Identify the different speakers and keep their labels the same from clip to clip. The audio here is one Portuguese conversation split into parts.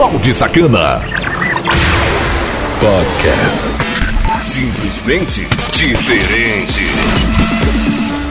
Speaker 1: Balde Sacana.
Speaker 2: Podcast. Simplesmente diferente.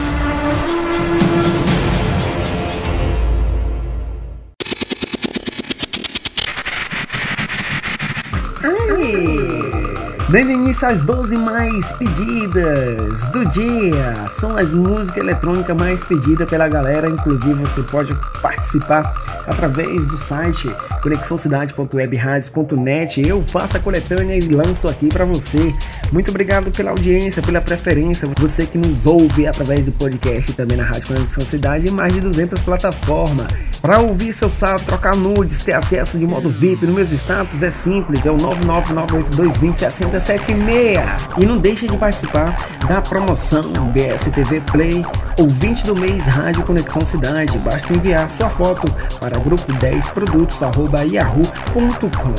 Speaker 3: Dando início às 12 mais pedidas do dia. São as músicas eletrônicas mais pedidas pela galera. Inclusive, você pode participar através do site conexãocidade.webradio.net. Eu faço a coletânea e lanço aqui para você. Muito obrigado pela audiência, pela preferência. Você que nos ouve através do podcast e também na Rádio Conexão Cidade em mais de 200 plataformas. Para ouvir seu salve, trocar nudes, ter acesso de modo VIP nos meus status é simples, é o 99982206076. E não deixe de participar da promoção BSTV Play, ouvinte do mês Rádio Conexão Cidade. Basta enviar sua foto para grupo 10 produtos arroba yahoo.com.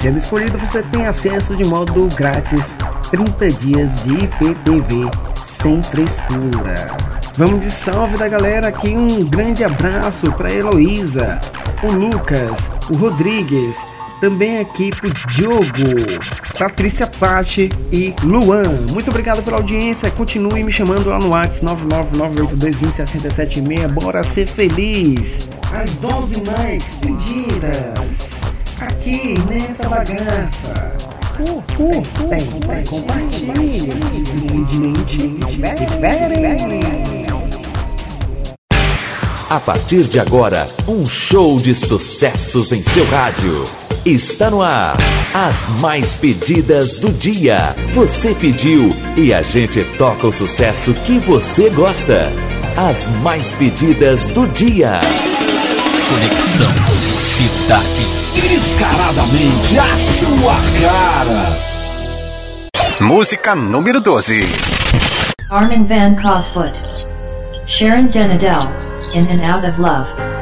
Speaker 3: Sendo escolhido, você tem acesso de modo grátis 30 dias de IPTV sem frescura. Vamos de salve da galera aqui, um grande abraço para Heloísa, o Lucas, o Rodrigues, também aqui pro Diogo, Patrícia Pati e Luan. Muito obrigado pela audiência. Continue me chamando lá no WhatsApp 99982206776. Bora ser feliz. As 12 mais pedidas aqui nessa bagaça. Uh, uh, uh, compartilhe. Diferente.
Speaker 1: A partir de agora, um show de sucessos em seu rádio. Está no ar. As mais pedidas do dia. Você pediu e a gente toca o sucesso que você gosta. As mais pedidas do dia.
Speaker 4: Conexão Cidade.
Speaker 5: Descaradamente a sua cara.
Speaker 2: Música número 12.
Speaker 6: Armin van Cosfoot. Sharon Denadel, In and Out of Love.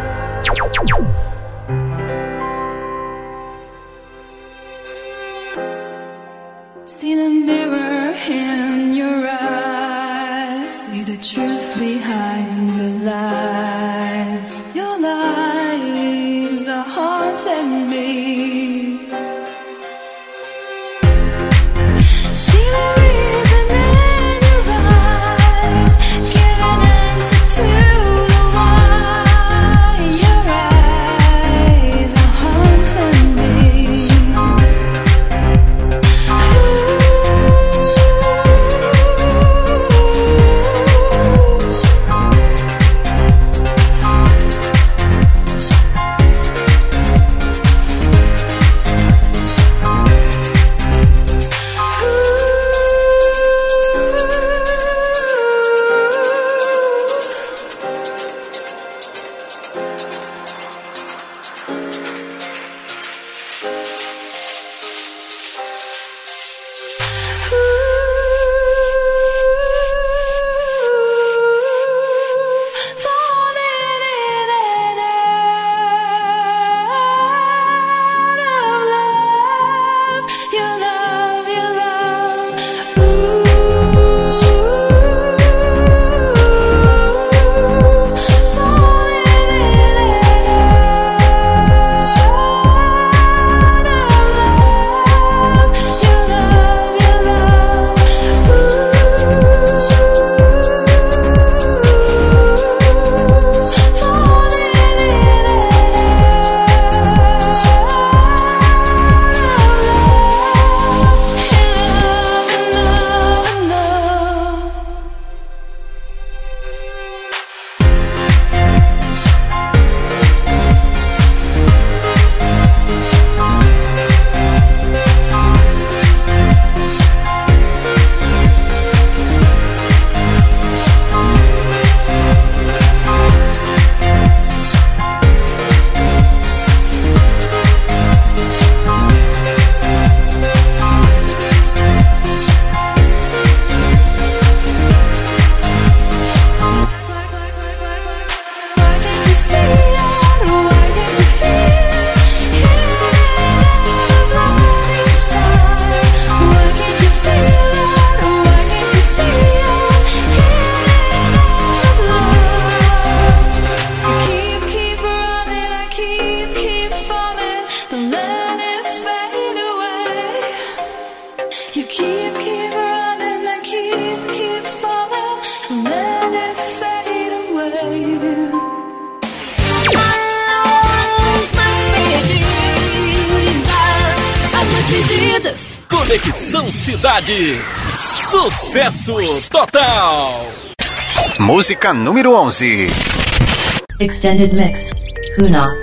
Speaker 7: Conexão Cidade. Sucesso total.
Speaker 2: Música número 11.
Speaker 8: Extended Mix. Huna.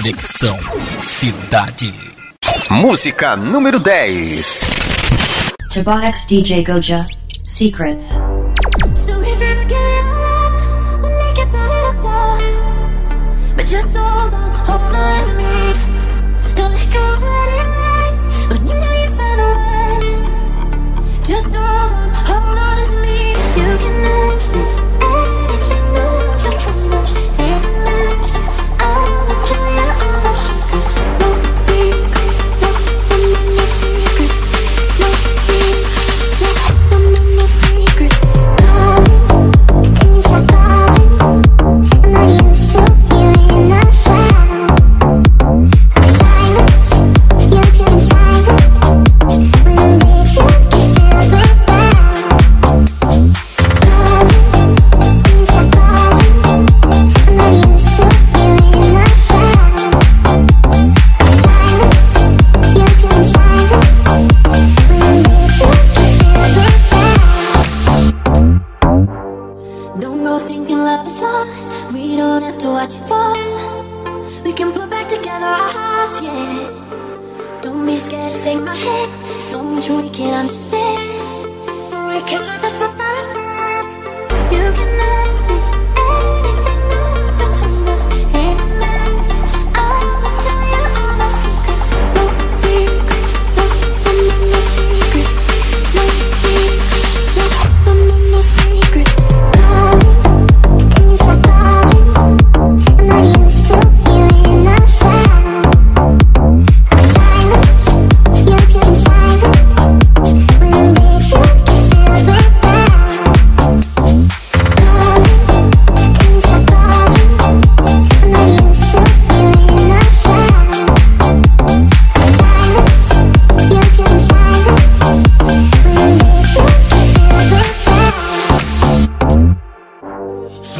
Speaker 7: Conexão Cidade.
Speaker 2: Música número 10.
Speaker 8: Tobias DJ Goja, Secrets.
Speaker 9: Just hold on, hold on.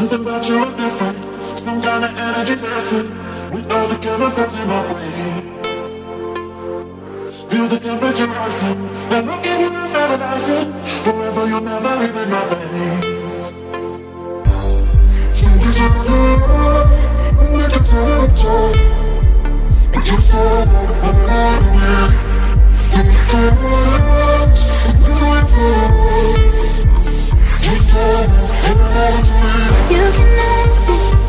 Speaker 10: Something about you is different. Some kind of energy passing with all the chemicals in my way. Feel the temperature rising. That look in you is paradising. Forever you'll never leave in my face. Fingers on the road, and look into the joy. And just all over the night, yeah. Take care of the road, you are free. Take
Speaker 11: you can ask me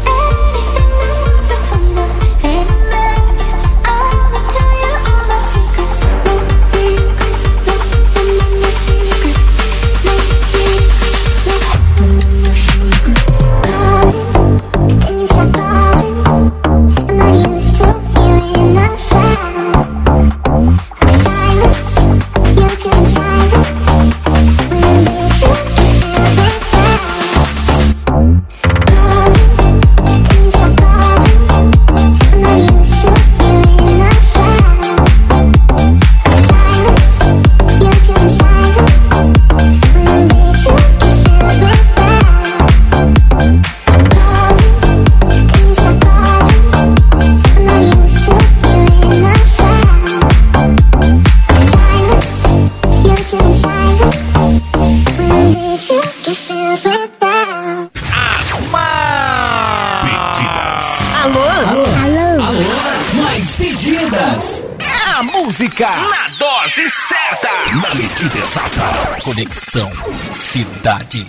Speaker 7: certa, na medida exata. Conexão Cidade.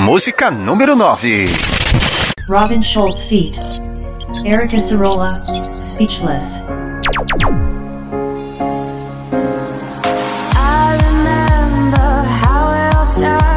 Speaker 2: Música número 9.
Speaker 9: Robin Schultz feat. Erica Cirola, Speechless.
Speaker 11: I remember how it all started.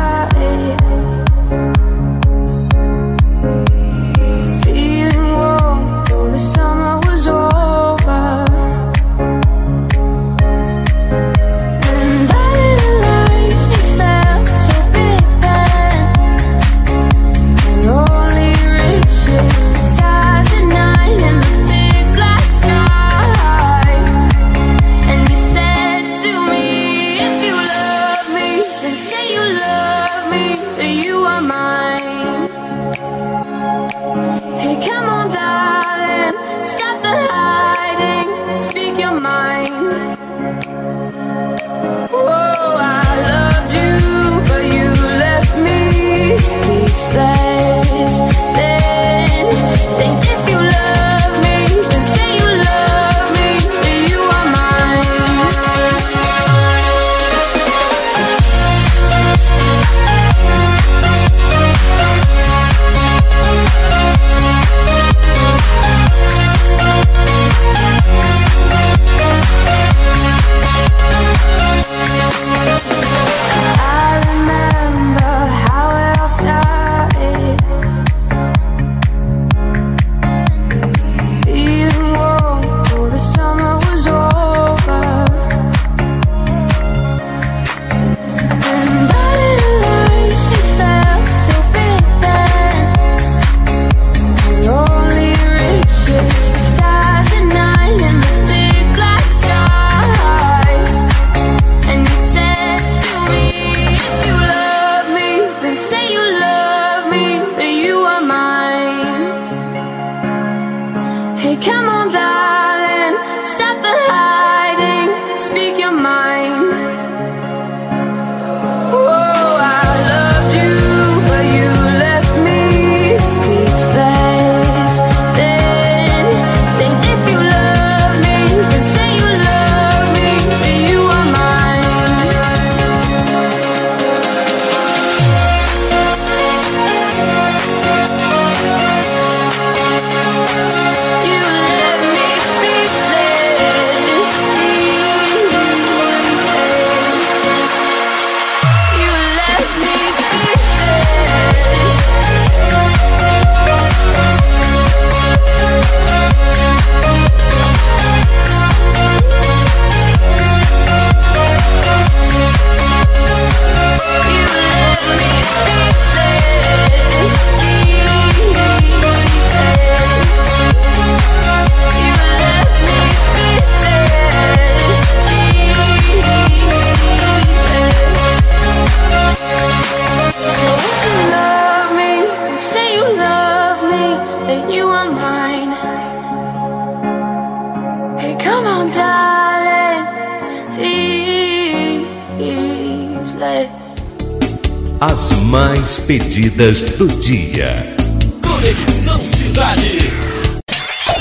Speaker 1: As mais pedidas do dia.
Speaker 7: Conexão Cidade.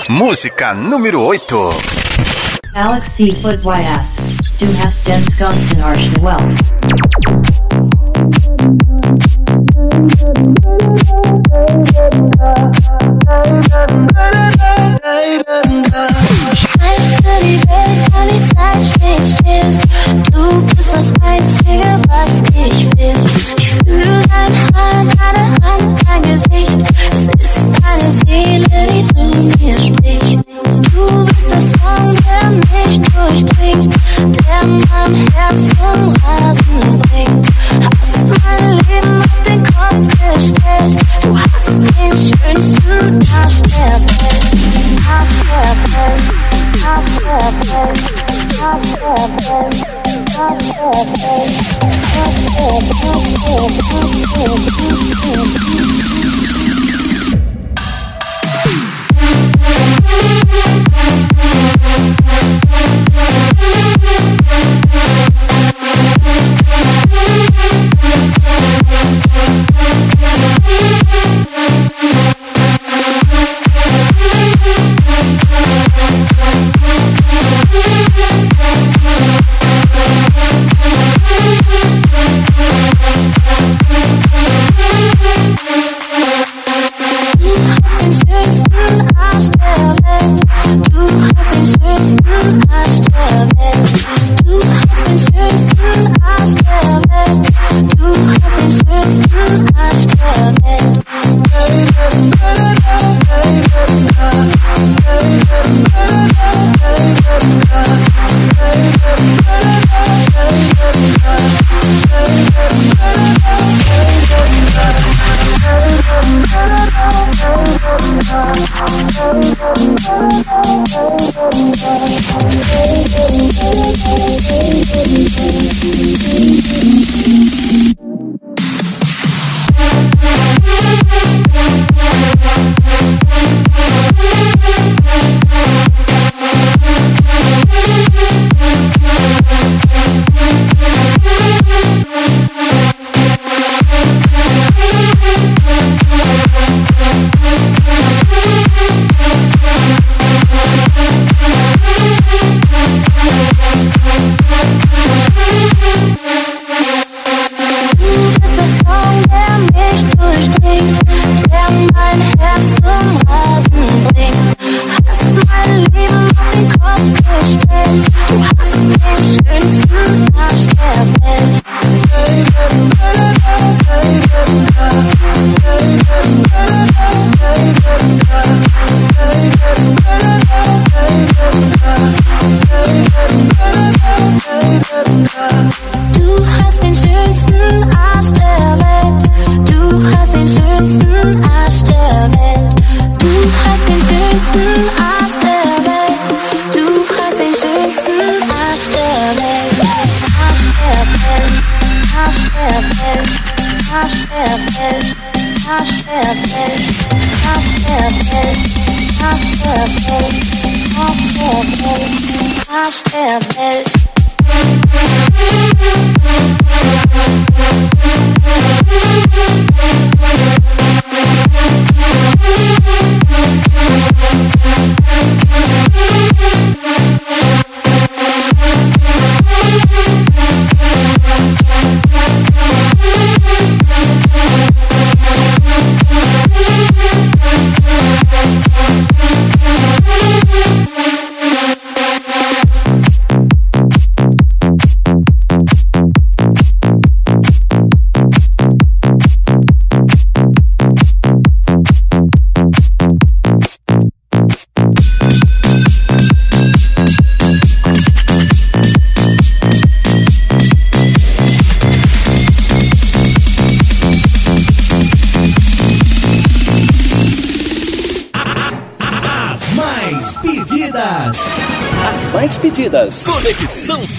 Speaker 2: Música número 8.
Speaker 9: Alex Seafood YS. Du hast den Skunsten the Welt.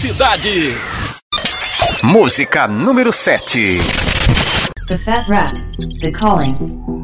Speaker 7: cidade.
Speaker 2: Música número 7.
Speaker 9: The Fat Rats, The Calling.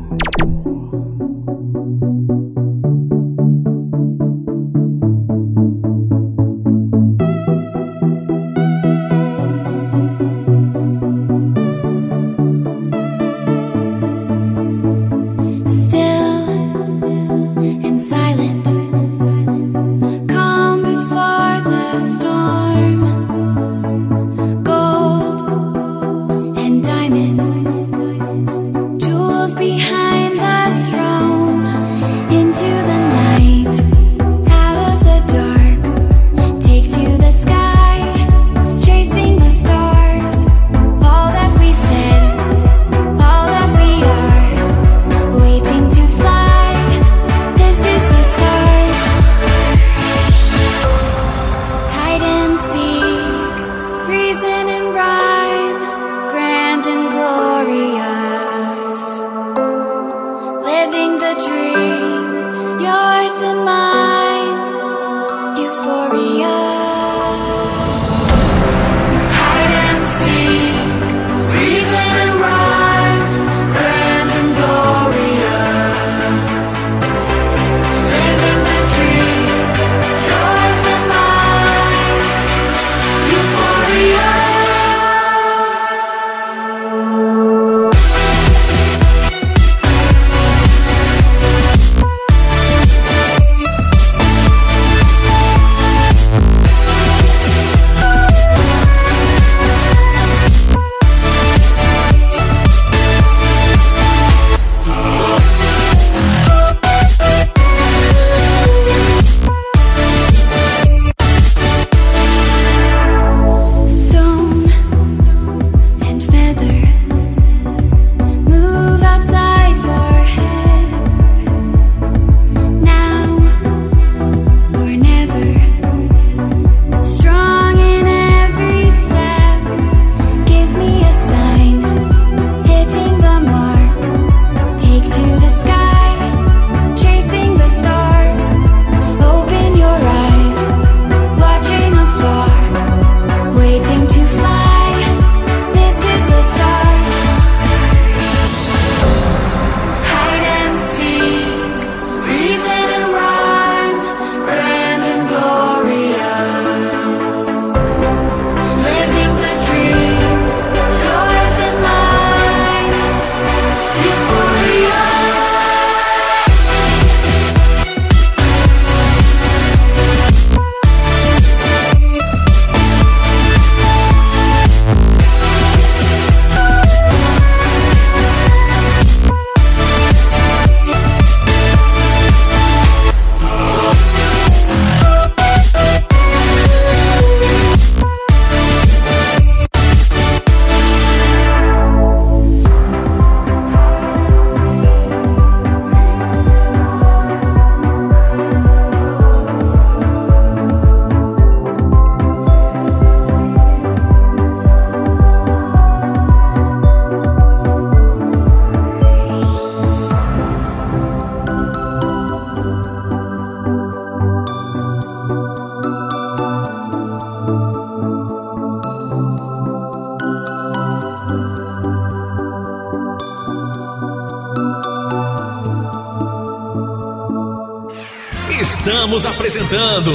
Speaker 7: Estamos apresentando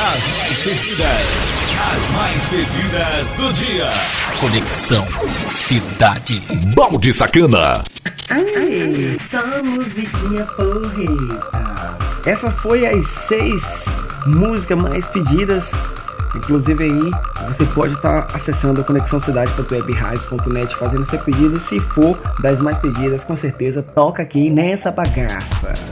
Speaker 7: as mais pedidas, as mais pedidas do dia. Conexão Cidade. Balde Sacana.
Speaker 3: Ai, só musiquinha porreta. Essa foi as seis músicas mais pedidas. Inclusive aí, você pode estar tá acessando conexãocidade.webradios.net fazendo seu pedido. Se for das mais pedidas, com certeza toca aqui nessa bagaça.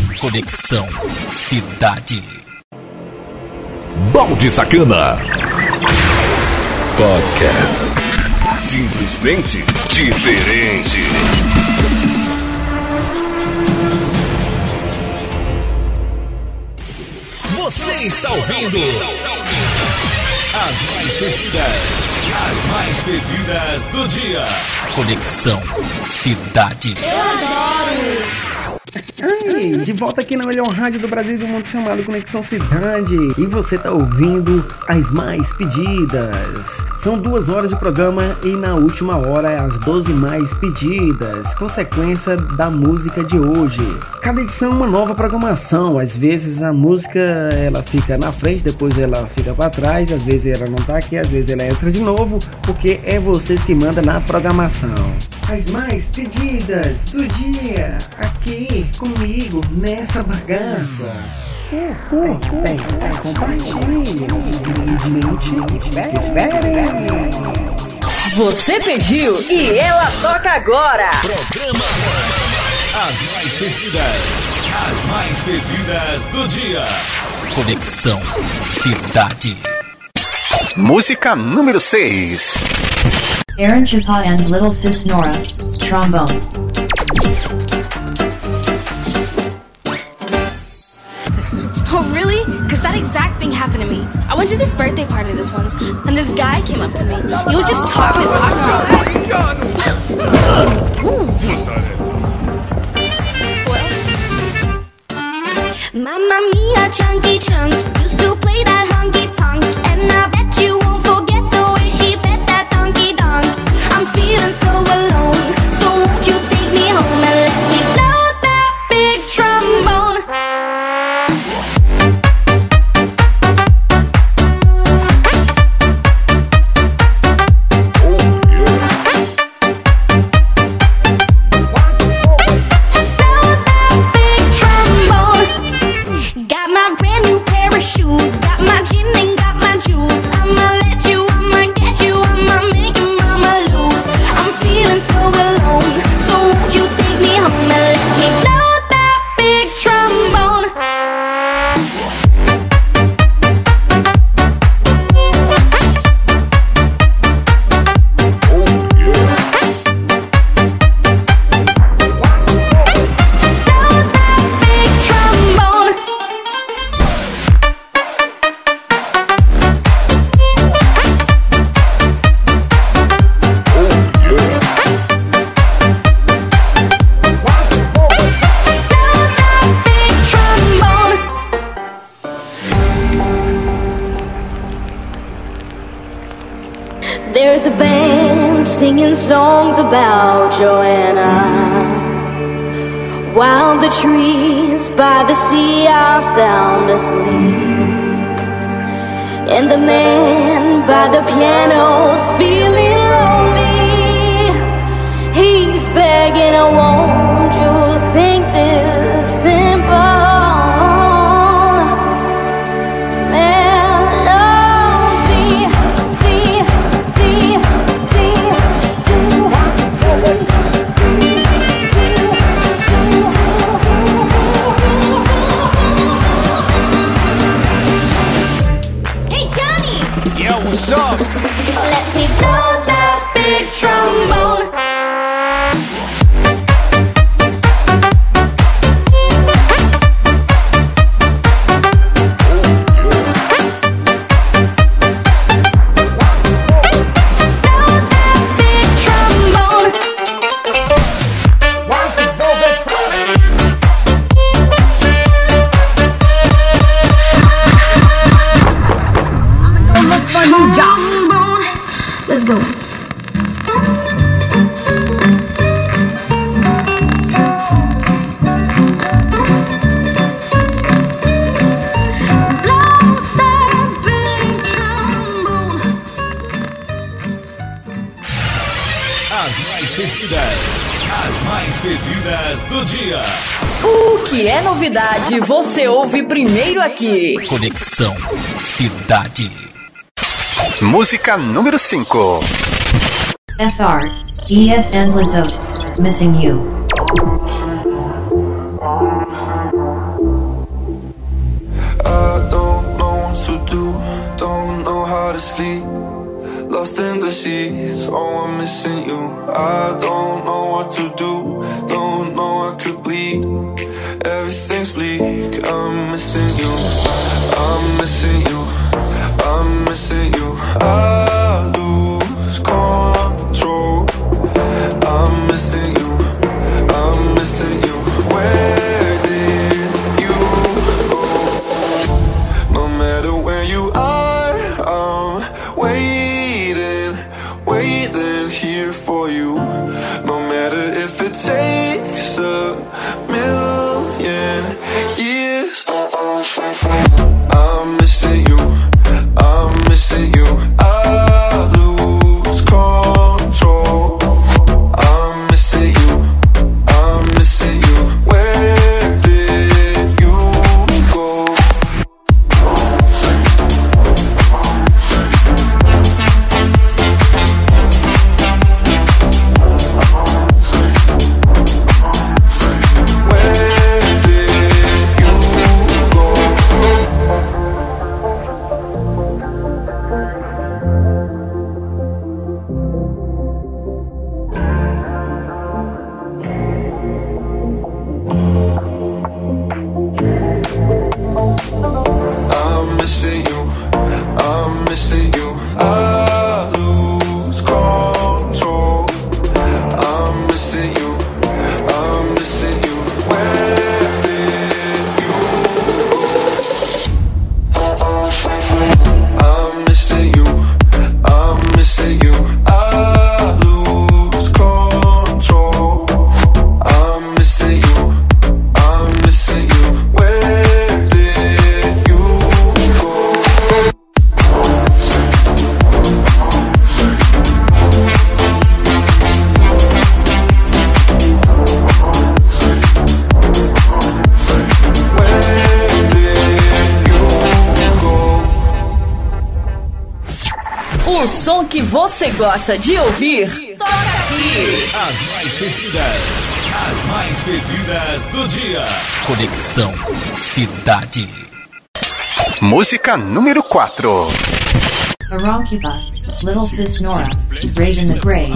Speaker 7: Conexão Cidade. Balde Sacana.
Speaker 1: Podcast. Simplesmente diferente.
Speaker 7: Você está ouvindo as mais pedidas, as mais pedidas do dia. Conexão Cidade.
Speaker 3: Eu adoro! Ai, de volta aqui na melhor rádio do Brasil e do mundo chamado Conexão Cidade. E você tá ouvindo as mais pedidas. São duas horas de programa e na última hora as 12 mais pedidas, consequência da música de hoje. Cada edição é uma nova programação. Às vezes a música ela fica na frente, depois ela fica para trás, às vezes ela não tá aqui, às vezes ela entra de novo, porque é vocês que mandam na programação. As mais pedidas do dia aqui comigo nessa bagaça. Tem, tem, compartilhe.
Speaker 12: Você pediu e ela toca agora.
Speaker 7: Programa As mais pedidas, as mais pedidas do dia. Conexão Cidade.
Speaker 1: Música número 6.
Speaker 8: Aaron Chapa and Little Sis Nora, trombone.
Speaker 13: Oh, really? Because that exact thing happened to me. I went to this birthday party this once, and this guy came up to me. He was just talking and talking. Mamma mia, chunky chunk. Used to play that There's a band singing songs about Joanna. While the trees by the sea are sound asleep. And the man by the piano's feeling lonely. He's begging, won't you sing this
Speaker 7: do dia.
Speaker 12: O que é novidade, você ouve primeiro aqui.
Speaker 7: Conexão Cidade.
Speaker 2: Música número 5.
Speaker 14: FR, ESN Lazot, Missing You.
Speaker 15: I don't know what to do, don't know how to sleep. lost in the sheets. Oh, I'm missing you. I don't know what to do. Don't know I could bleed. Everything's bleak. I'm missing you. I'm missing you. I'm missing you. I lose. control.
Speaker 12: gosta de ouvir, toca aqui.
Speaker 7: As mais pedidas, as mais pedidas do dia. Conexão Cidade.
Speaker 2: Música número 4.
Speaker 14: Aronkiba, Little Sis Nora, Raven the Grey.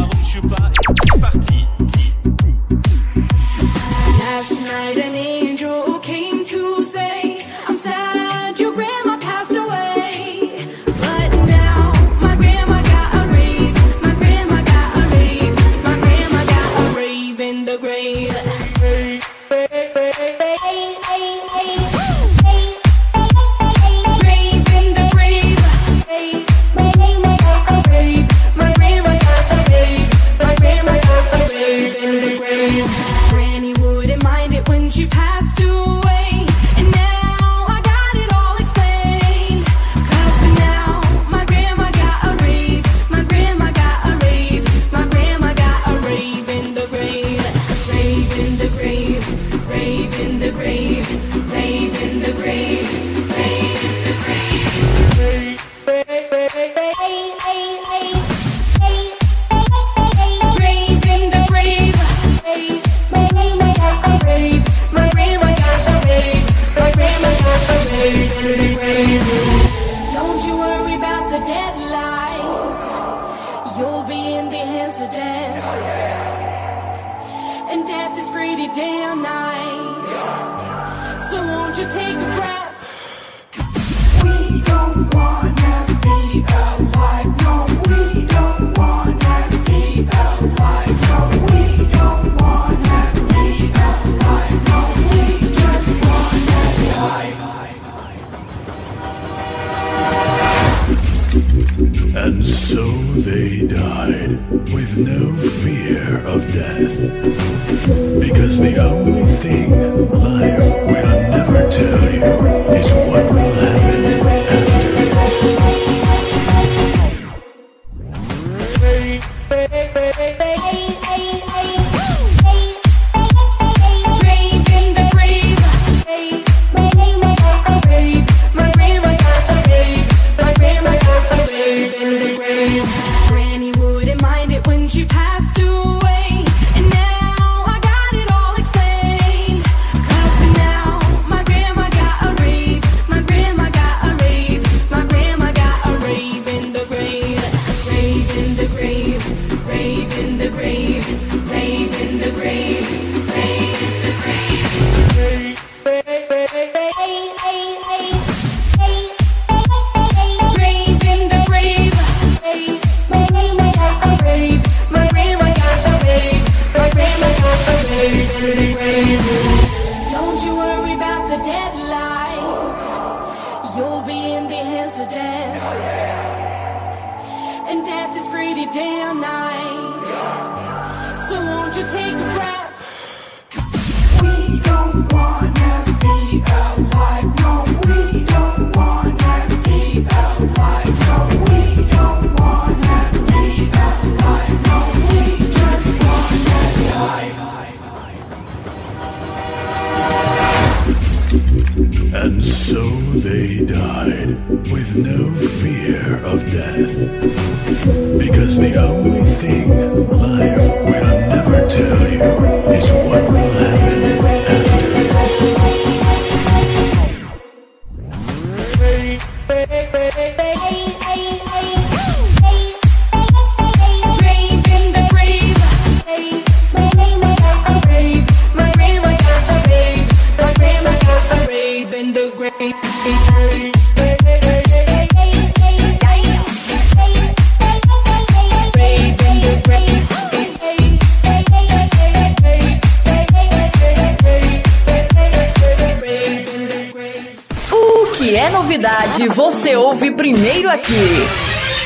Speaker 14: primeiro aqui.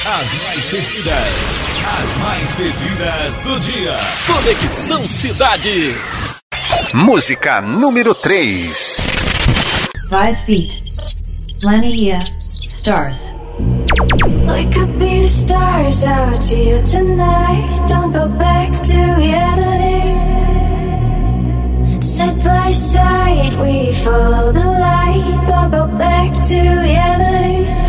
Speaker 7: As mais pedidas, as mais pedidas do dia. Conexão Cidade.
Speaker 2: Música número 3.
Speaker 9: Five Feet. Lania Stars.
Speaker 16: We could be the stars out here tonight. Don't go back to reality. Side by side, we follow the light. Don't go back to reality.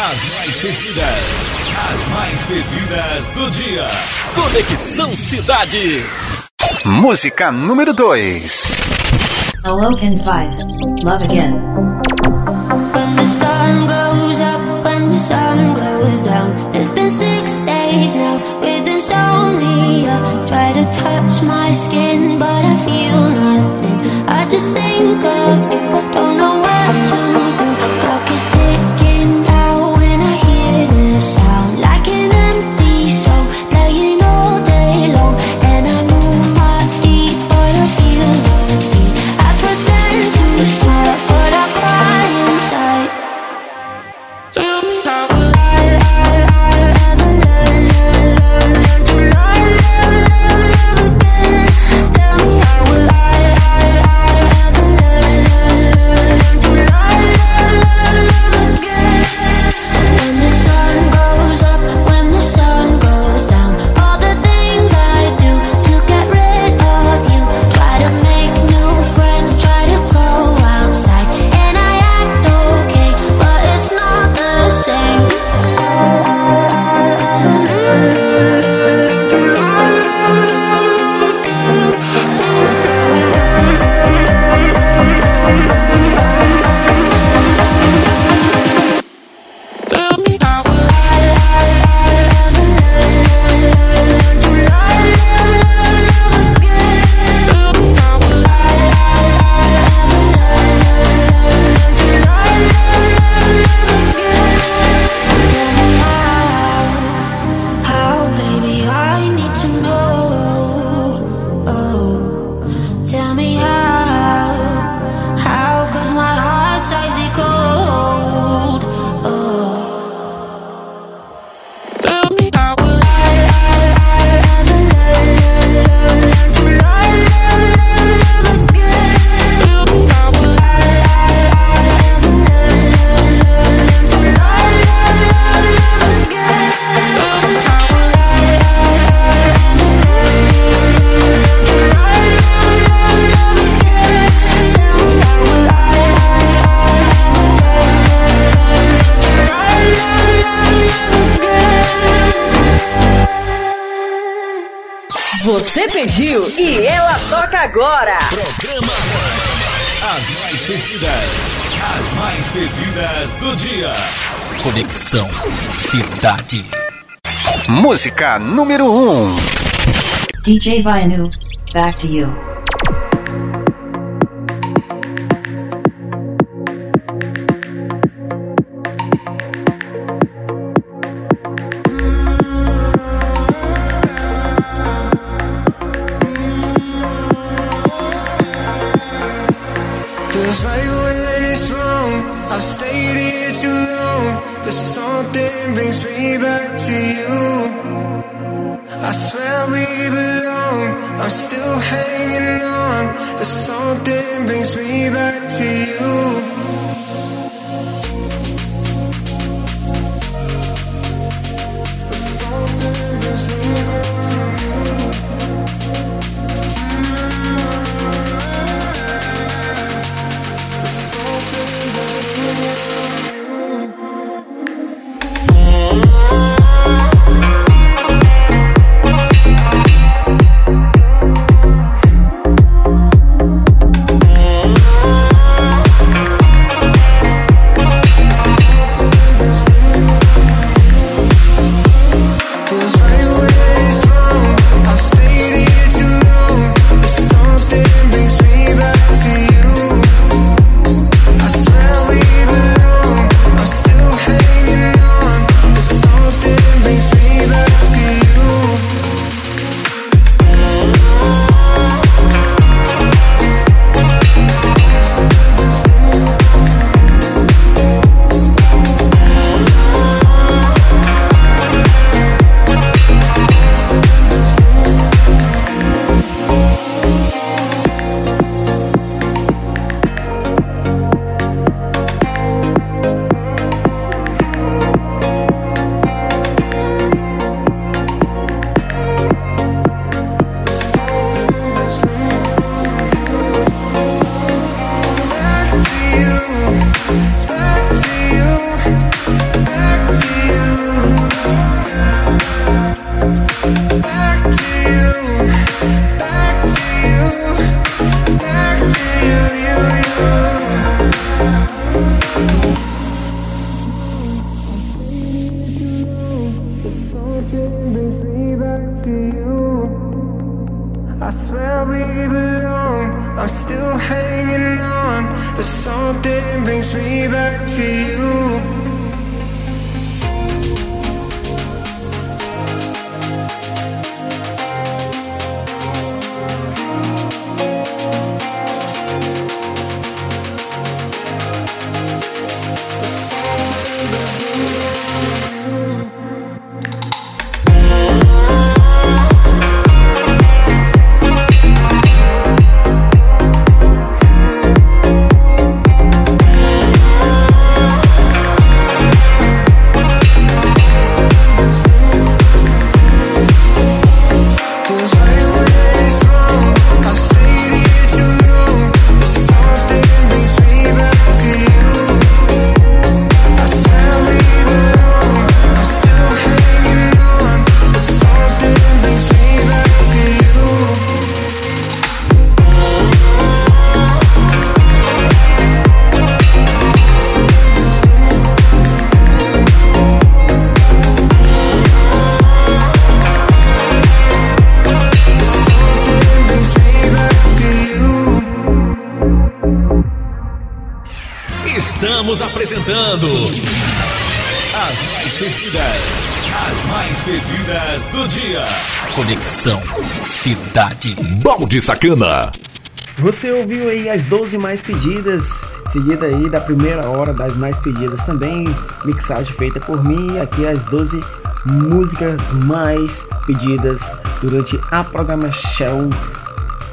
Speaker 7: As mais pedidas, as mais pedidas do dia. Conexão Cidade.
Speaker 2: Música número 2.
Speaker 8: Awoken Twice, Love Again.
Speaker 9: When the sun goes up, when the sun goes down. It's been six days now with insomnia. Try to touch my skin, but I feel nothing. I just think of you, don't know
Speaker 4: Conexão Cidade.
Speaker 2: Música número 1. Um.
Speaker 8: DJ Vainu, back to you.
Speaker 17: I swear we belong. I'm still hanging on, but something brings me back to you.
Speaker 7: Estamos apresentando as mais pedidas, as mais pedidas do dia. Conexão Cidade. Balde Sacana.
Speaker 3: Você ouviu aí as 12 mais pedidas, seguida aí da primeira hora das mais pedidas também, mixagem feita por mim, e aqui as 12 músicas mais pedidas durante a programação,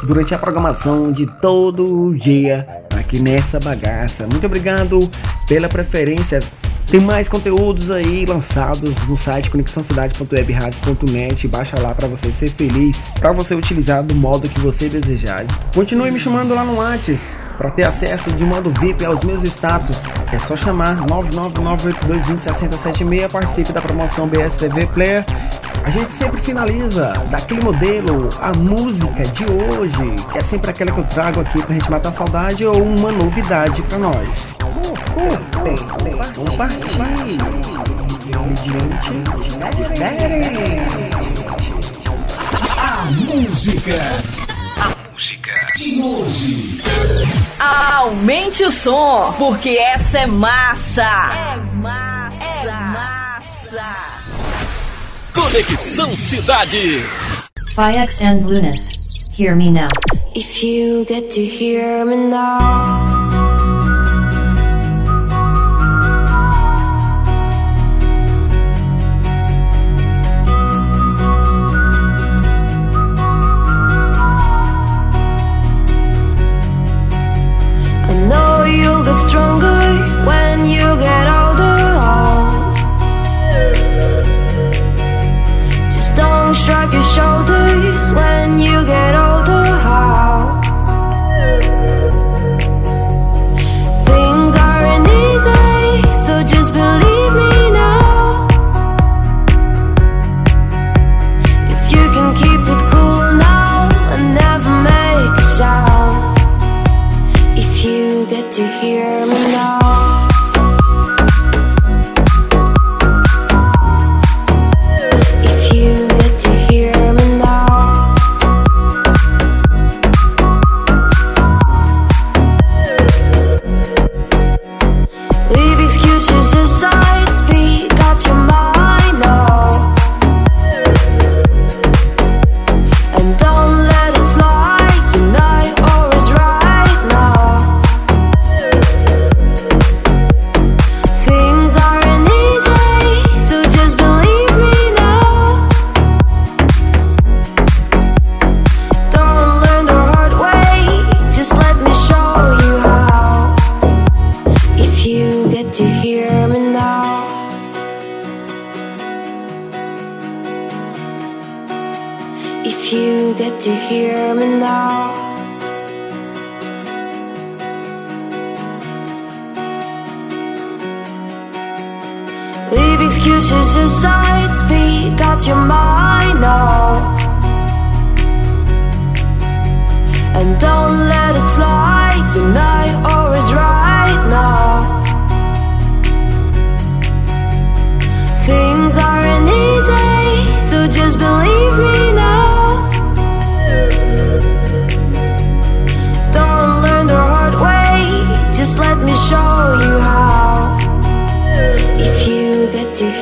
Speaker 3: durante a programação de todo o dia aqui nessa bagaça. Muito obrigado pela preferência. Tem mais conteúdos aí lançados no site conexãocidade.webradio.net. Baixa lá para você ser feliz, para você utilizar do modo que você desejar. Continue me chamando lá no Whats para ter acesso de modo VIP aos meus status. É só chamar 99982206076. Participe da promoção BSTV Player. A gente sempre finaliza daquele modelo a música de hoje, que é sempre aquela que eu trago aqui pra gente matar a saudade ou uma novidade pra nós. Ingrediente diferente.
Speaker 5: A música. A música hoje.
Speaker 14: Aumente o som, porque essa é massa. É massa. É massa.
Speaker 7: Conexão Cidade.
Speaker 9: Pyax and Lunas. Hear me now.
Speaker 16: If you get to hear me now. Excuses aside, speak out your mind now. And don't let it slide, you're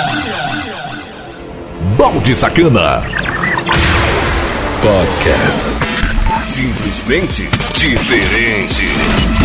Speaker 7: dia.
Speaker 1: Balde Sacana.
Speaker 18: Podcast. Simplesmente diferente.